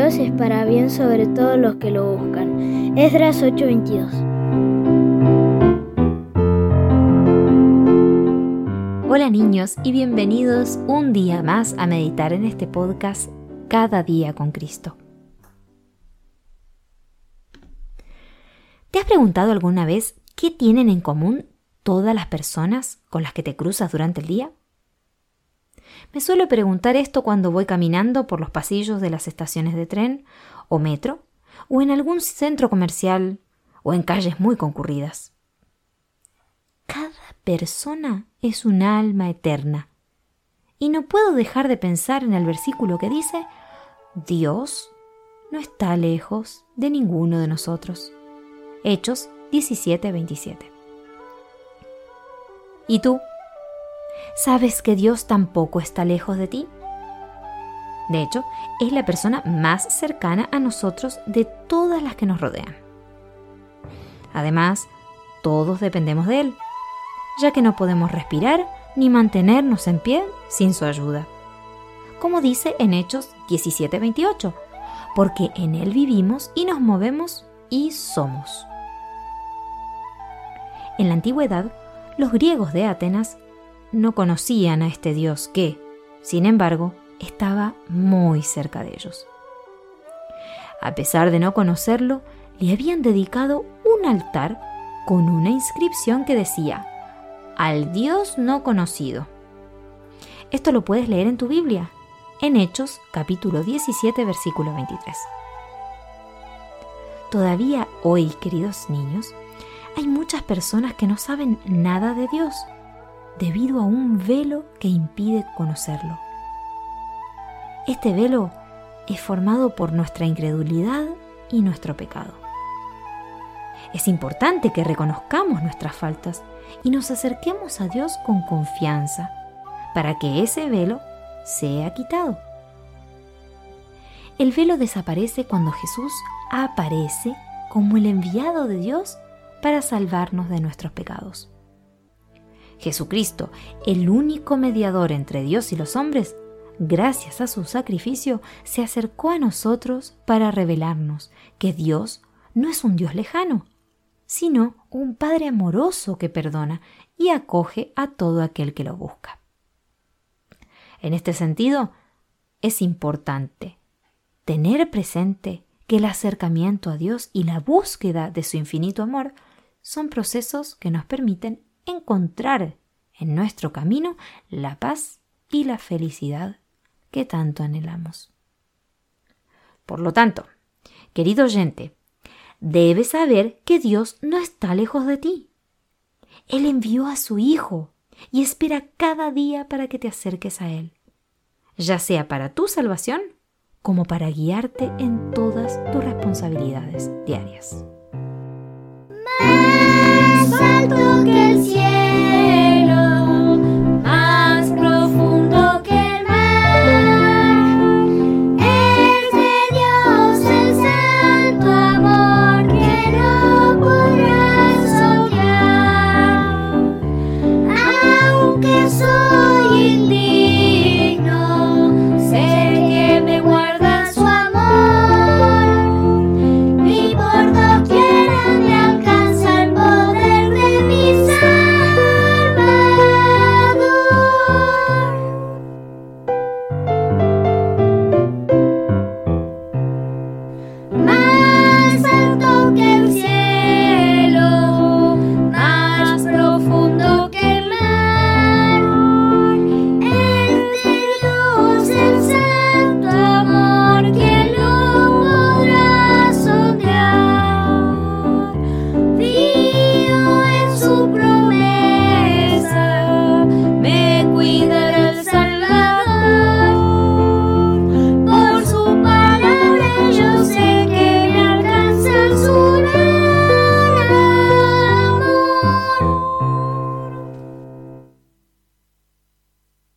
Es para bien sobre todos los que lo buscan. Esdras 8:22 Hola niños y bienvenidos un día más a meditar en este podcast Cada día con Cristo. ¿Te has preguntado alguna vez qué tienen en común todas las personas con las que te cruzas durante el día? Me suelo preguntar esto cuando voy caminando por los pasillos de las estaciones de tren o metro, o en algún centro comercial, o en calles muy concurridas. Cada persona es un alma eterna. Y no puedo dejar de pensar en el versículo que dice, Dios no está lejos de ninguno de nosotros. Hechos 17:27. ¿Y tú? ¿Sabes que Dios tampoco está lejos de ti? De hecho, es la persona más cercana a nosotros de todas las que nos rodean. Además, todos dependemos de Él, ya que no podemos respirar ni mantenernos en pie sin su ayuda. Como dice en Hechos 17:28, porque en Él vivimos y nos movemos y somos. En la antigüedad, los griegos de Atenas no conocían a este Dios que, sin embargo, estaba muy cerca de ellos. A pesar de no conocerlo, le habían dedicado un altar con una inscripción que decía, al Dios no conocido. Esto lo puedes leer en tu Biblia, en Hechos capítulo 17 versículo 23. Todavía hoy, queridos niños, hay muchas personas que no saben nada de Dios debido a un velo que impide conocerlo. Este velo es formado por nuestra incredulidad y nuestro pecado. Es importante que reconozcamos nuestras faltas y nos acerquemos a Dios con confianza para que ese velo sea quitado. El velo desaparece cuando Jesús aparece como el enviado de Dios para salvarnos de nuestros pecados. Jesucristo, el único mediador entre Dios y los hombres, gracias a su sacrificio, se acercó a nosotros para revelarnos que Dios no es un Dios lejano, sino un Padre amoroso que perdona y acoge a todo aquel que lo busca. En este sentido, es importante tener presente que el acercamiento a Dios y la búsqueda de su infinito amor son procesos que nos permiten encontrar en nuestro camino la paz y la felicidad que tanto anhelamos. Por lo tanto, querido oyente, debes saber que Dios no está lejos de ti. Él envió a su Hijo y espera cada día para que te acerques a Él, ya sea para tu salvación como para guiarte en todas tus responsabilidades diarias.